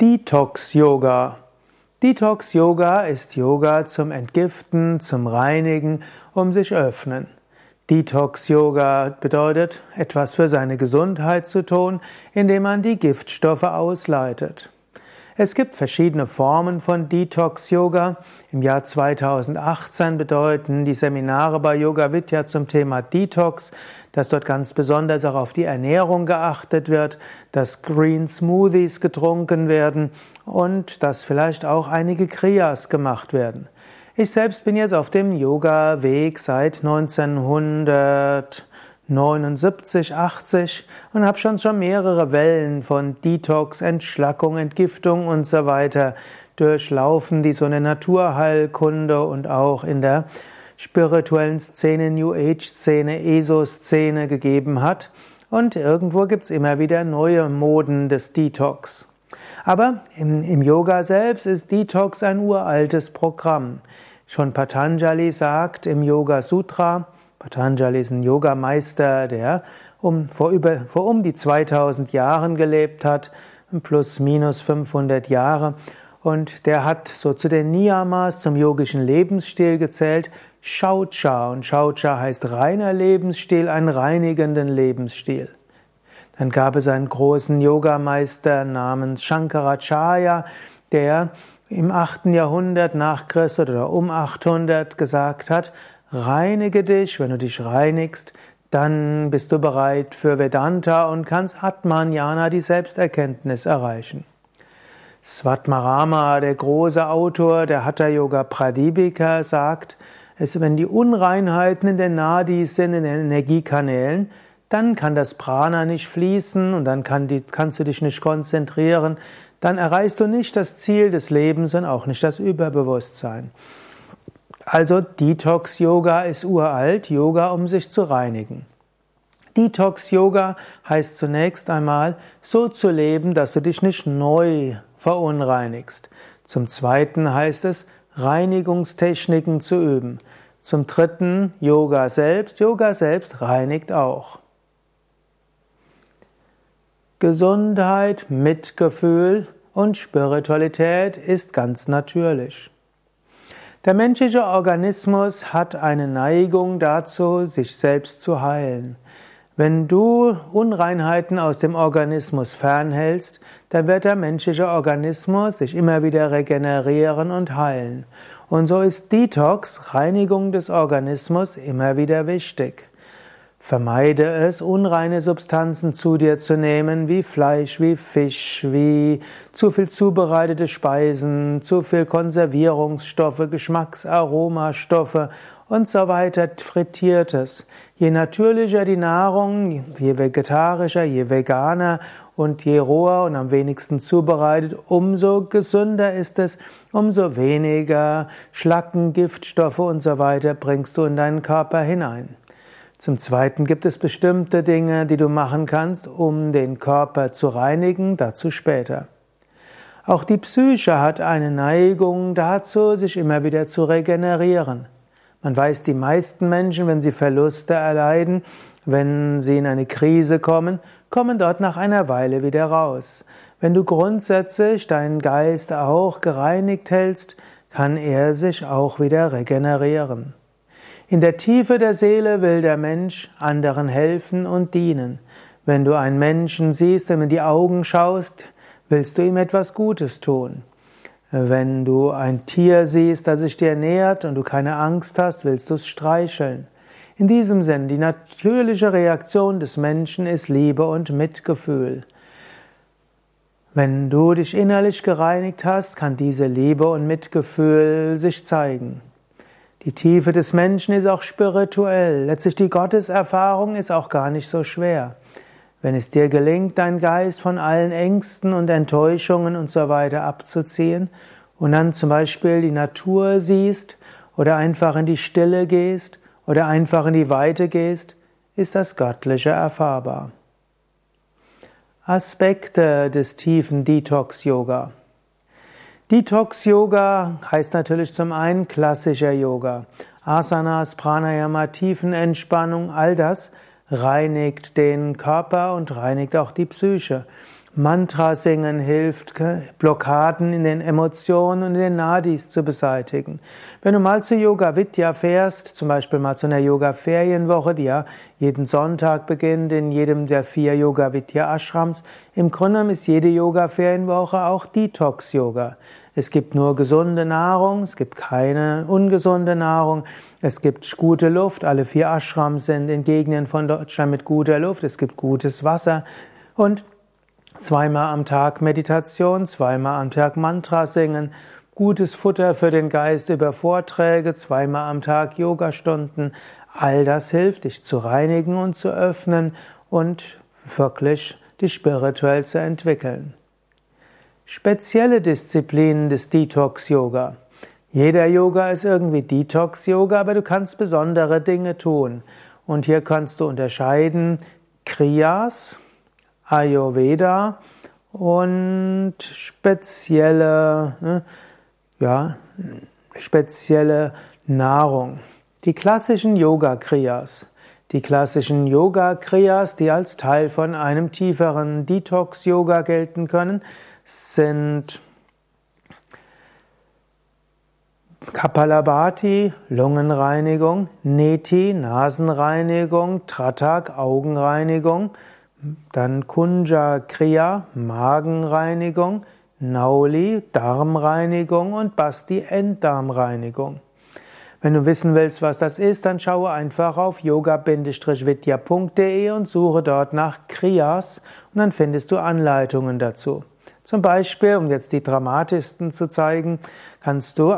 Detox Yoga. Detox Yoga ist Yoga zum Entgiften, zum Reinigen, um sich öffnen. Detox Yoga bedeutet, etwas für seine Gesundheit zu tun, indem man die Giftstoffe ausleitet. Es gibt verschiedene Formen von Detox Yoga. Im Jahr 2018 bedeuten die Seminare bei Yoga Vidya zum Thema Detox, dass dort ganz besonders auch auf die Ernährung geachtet wird, dass Green Smoothies getrunken werden und dass vielleicht auch einige Kriyas gemacht werden. Ich selbst bin jetzt auf dem Yoga-Weg seit 1900 79, 80 und habe schon schon mehrere Wellen von Detox, Entschlackung, Entgiftung und so weiter durchlaufen, die so eine Naturheilkunde und auch in der spirituellen Szene, New Age Szene, ESO-Szene gegeben hat. Und irgendwo gibt's immer wieder neue Moden des Detox. Aber im, im Yoga selbst ist Detox ein uraltes Programm. Schon Patanjali sagt im Yoga Sutra, Patanjali ist ein Yogameister, der um, vor, über, vor um die 2000 Jahren gelebt hat, plus minus 500 Jahre. Und der hat so zu den Niyamas, zum yogischen Lebensstil gezählt, Shaucha. Und Shaucha heißt reiner Lebensstil, einen reinigenden Lebensstil. Dann gab es einen großen Yogameister namens Shankaracharya, der im 8. Jahrhundert nach Christus oder um 800 gesagt hat, Reinige dich, wenn du dich reinigst, dann bist du bereit für Vedanta und kannst Atmanjana, die Selbsterkenntnis, erreichen. Svatmarama, der große Autor der Hatha Yoga Pradipika, sagt, es, wenn die Unreinheiten in den Nadis sind, in den Energiekanälen, dann kann das Prana nicht fließen und dann kann die, kannst du dich nicht konzentrieren, dann erreichst du nicht das Ziel des Lebens und auch nicht das Überbewusstsein. Also Detox Yoga ist uralt, Yoga, um sich zu reinigen. Detox Yoga heißt zunächst einmal, so zu leben, dass du dich nicht neu verunreinigst. Zum zweiten heißt es, Reinigungstechniken zu üben. Zum dritten Yoga selbst. Yoga selbst reinigt auch. Gesundheit, Mitgefühl und Spiritualität ist ganz natürlich. Der menschliche Organismus hat eine Neigung dazu, sich selbst zu heilen. Wenn du Unreinheiten aus dem Organismus fernhältst, dann wird der menschliche Organismus sich immer wieder regenerieren und heilen. Und so ist Detox, Reinigung des Organismus, immer wieder wichtig. Vermeide es, unreine Substanzen zu dir zu nehmen, wie Fleisch, wie Fisch, wie zu viel zubereitete Speisen, zu viel Konservierungsstoffe, Geschmacksaromastoffe und so weiter, frittiertes. Je natürlicher die Nahrung, je vegetarischer, je veganer und je roher und am wenigsten zubereitet, umso gesünder ist es, umso weniger Schlacken, Giftstoffe und so weiter bringst du in deinen Körper hinein. Zum Zweiten gibt es bestimmte Dinge, die du machen kannst, um den Körper zu reinigen, dazu später. Auch die Psyche hat eine Neigung dazu, sich immer wieder zu regenerieren. Man weiß, die meisten Menschen, wenn sie Verluste erleiden, wenn sie in eine Krise kommen, kommen dort nach einer Weile wieder raus. Wenn du grundsätzlich deinen Geist auch gereinigt hältst, kann er sich auch wieder regenerieren. In der Tiefe der Seele will der Mensch anderen helfen und dienen. Wenn du einen Menschen siehst, dem in die Augen schaust, willst du ihm etwas Gutes tun. Wenn du ein Tier siehst, das sich dir nähert und du keine Angst hast, willst du es streicheln. In diesem Sinn, die natürliche Reaktion des Menschen ist Liebe und Mitgefühl. Wenn du dich innerlich gereinigt hast, kann diese Liebe und Mitgefühl sich zeigen. Die Tiefe des Menschen ist auch spirituell. Letztlich die Gotteserfahrung ist auch gar nicht so schwer. Wenn es dir gelingt, deinen Geist von allen Ängsten und Enttäuschungen und so weiter abzuziehen und dann zum Beispiel die Natur siehst oder einfach in die Stille gehst oder einfach in die Weite gehst, ist das Göttliche erfahrbar. Aspekte des tiefen Detox-Yoga. Detox Yoga heißt natürlich zum einen klassischer Yoga. Asanas, Pranayama, Tiefenentspannung, all das reinigt den Körper und reinigt auch die Psyche. Mantra singen hilft, Blockaden in den Emotionen und in den Nadis zu beseitigen. Wenn du mal zu Yoga Vidya fährst, zum Beispiel mal zu einer Yoga Ferienwoche, die ja jeden Sonntag beginnt in jedem der vier Yoga Vidya Ashrams, im Grunde ist jede Yoga Ferienwoche auch Detox Yoga. Es gibt nur gesunde Nahrung, es gibt keine ungesunde Nahrung, es gibt gute Luft, alle vier Ashrams sind in Gegenden von Deutschland mit guter Luft, es gibt gutes Wasser und Zweimal am Tag Meditation, zweimal am Tag Mantra singen, gutes Futter für den Geist über Vorträge, zweimal am Tag Yogastunden. All das hilft, dich zu reinigen und zu öffnen und wirklich dich spirituell zu entwickeln. Spezielle Disziplinen des Detox Yoga. Jeder Yoga ist irgendwie Detox Yoga, aber du kannst besondere Dinge tun. Und hier kannst du unterscheiden Kriyas, Ayurveda und spezielle, ne, ja, spezielle Nahrung. Die klassischen Yoga-Kriyas. Die klassischen Yoga-Kriyas, die als Teil von einem tieferen Detox-Yoga gelten können, sind Kapalabhati, Lungenreinigung, Neti, Nasenreinigung, Tratak, Augenreinigung, dann Kunja Kriya, Magenreinigung, Nauli, Darmreinigung und Basti, Enddarmreinigung. Wenn du wissen willst, was das ist, dann schaue einfach auf yoga-vidya.de und suche dort nach Kriyas und dann findest du Anleitungen dazu. Zum Beispiel, um jetzt die dramatischsten zu zeigen, kannst du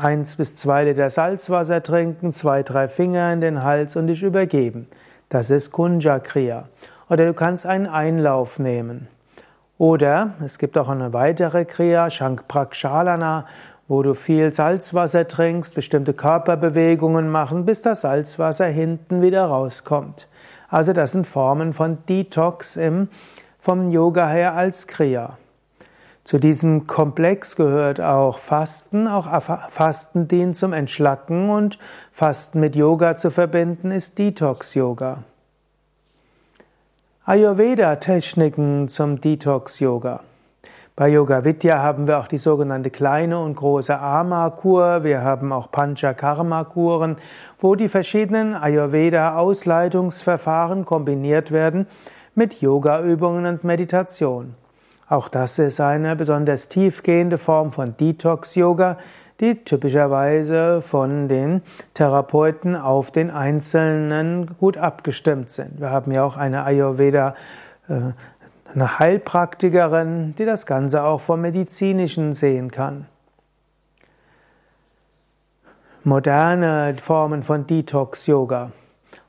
eins bis zwei Liter Salzwasser trinken, zwei, drei Finger in den Hals und dich übergeben. Das ist Kunja Kriya. Oder du kannst einen Einlauf nehmen. Oder es gibt auch eine weitere Kriya, Shankprakshalana, wo du viel Salzwasser trinkst, bestimmte Körperbewegungen machen, bis das Salzwasser hinten wieder rauskommt. Also das sind Formen von Detox im, vom Yoga her als Kriya. Zu diesem Komplex gehört auch Fasten. Auch Fasten dient zum Entschlacken und Fasten mit Yoga zu verbinden ist Detox-Yoga. Ayurveda-Techniken zum Detox-Yoga. Bei Yoga Vidya haben wir auch die sogenannte kleine und große Ama-Kur. Wir haben auch Panchakarma-Kuren, wo die verschiedenen Ayurveda-Ausleitungsverfahren kombiniert werden mit Yoga-Übungen und Meditation. Auch das ist eine besonders tiefgehende Form von Detox-Yoga, die typischerweise von den Therapeuten auf den Einzelnen gut abgestimmt sind. Wir haben ja auch eine Ayurveda, äh, eine Heilpraktikerin, die das Ganze auch vom Medizinischen sehen kann. Moderne Formen von Detox-Yoga.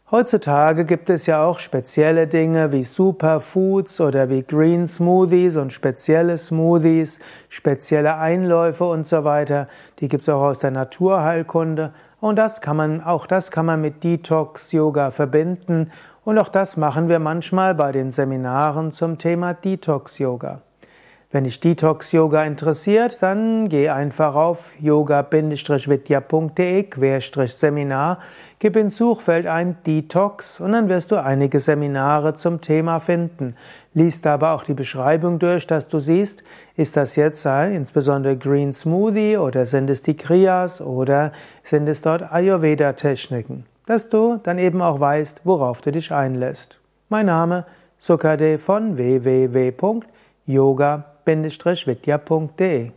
Heutzutage gibt es ja auch spezielle Dinge wie Superfoods oder wie Green Smoothies und spezielle Smoothies, spezielle Einläufe und so weiter. Die gibt es auch aus der Naturheilkunde. Und das kann man, auch das kann man mit Detox Yoga verbinden. Und auch das machen wir manchmal bei den Seminaren zum Thema Detox Yoga. Wenn dich Detox Yoga interessiert, dann geh einfach auf yoga-vidya.de-seminar, gib ins Suchfeld ein Detox und dann wirst du einige Seminare zum Thema finden. Lies aber auch die Beschreibung durch, dass du siehst, ist das jetzt insbesondere Green Smoothie oder sind es die Kriyas oder sind es dort Ayurveda-Techniken, dass du dann eben auch weißt, worauf du dich einlässt. Mein Name Sukade von www.yoga.com vidya.de